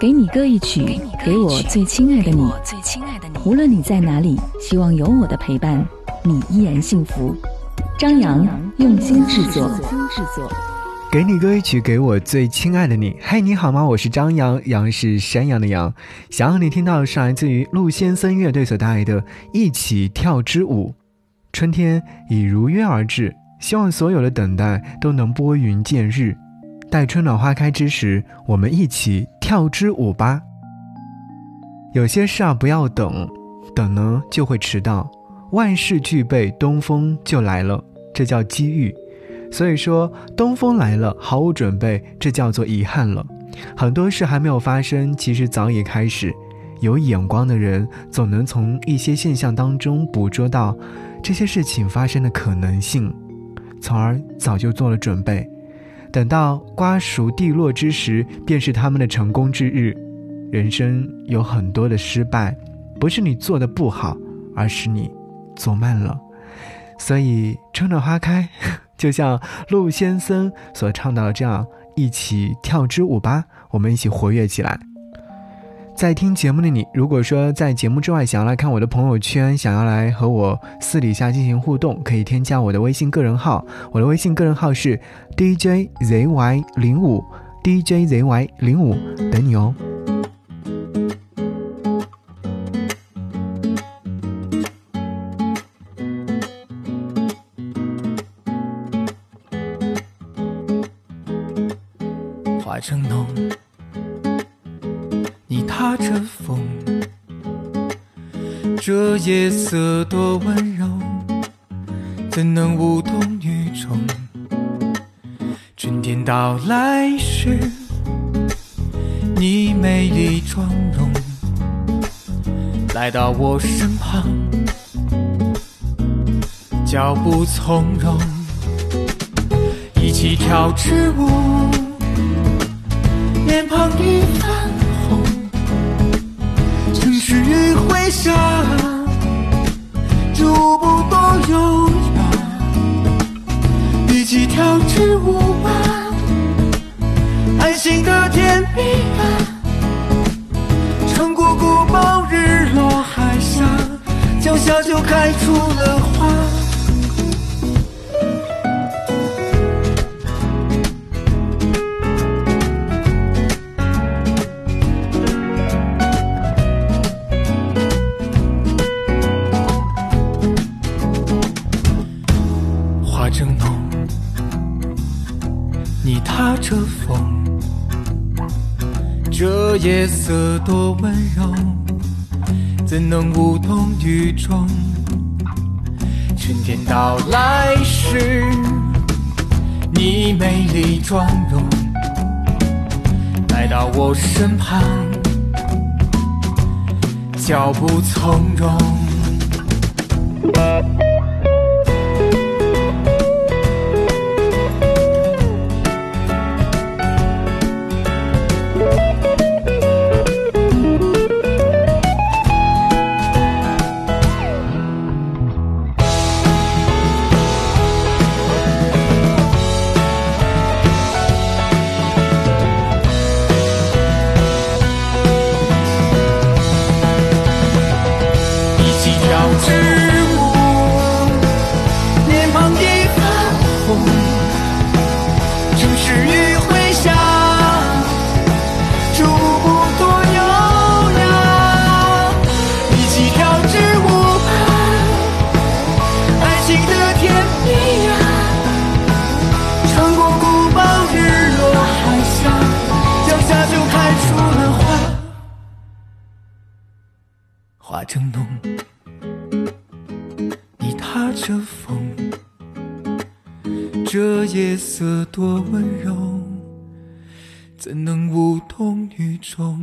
给你歌一曲，给我最亲爱的你。无论你在哪里，希望有我的陪伴，你依然幸福。张扬用心制作。给你歌一曲，给我最亲爱的你。嘿，你好吗？我是张扬，杨是山羊的羊。想要你听到的是来自于陆先生乐队所带来的《一起跳支舞》。春天已如约而至，希望所有的等待都能拨云见日。待春暖花开之时，我们一起跳支舞吧。有些事啊，不要等，等呢就会迟到。万事俱备，东风就来了，这叫机遇。所以说，东风来了，毫无准备，这叫做遗憾了。很多事还没有发生，其实早已开始。有眼光的人，总能从一些现象当中捕捉到这些事情发生的可能性，从而早就做了准备。等到瓜熟蒂落之时，便是他们的成功之日。人生有很多的失败，不是你做的不好，而是你做慢了。所以，春暖花开。就像陆先生所唱到的这样，一起跳支舞吧，我们一起活跃起来。在听节目的你，如果说在节目之外想要来看我的朋友圈，想要来和我私底下进行互动，可以添加我的微信个人号，我的微信个人号是 DJZY 零五 DJZY 零五，等你哦。化成浓，踏着风，这夜色多温柔，怎能无动于衷？春天到来时，你美丽妆容来到我身旁，脚步从容，一起跳支舞。脸庞一泛余晖下，这舞步多优雅。一起跳支舞吧，安心的甜蜜吧，穿过古堡，日落海峡，脚下就开出了花。着浓，你踏着风，这夜色多温柔，怎能无动于衷？春天到来时，你美丽妆容来到我身旁，脚步从容。正浓，你踏着风，这夜色多温柔，怎能无动于衷？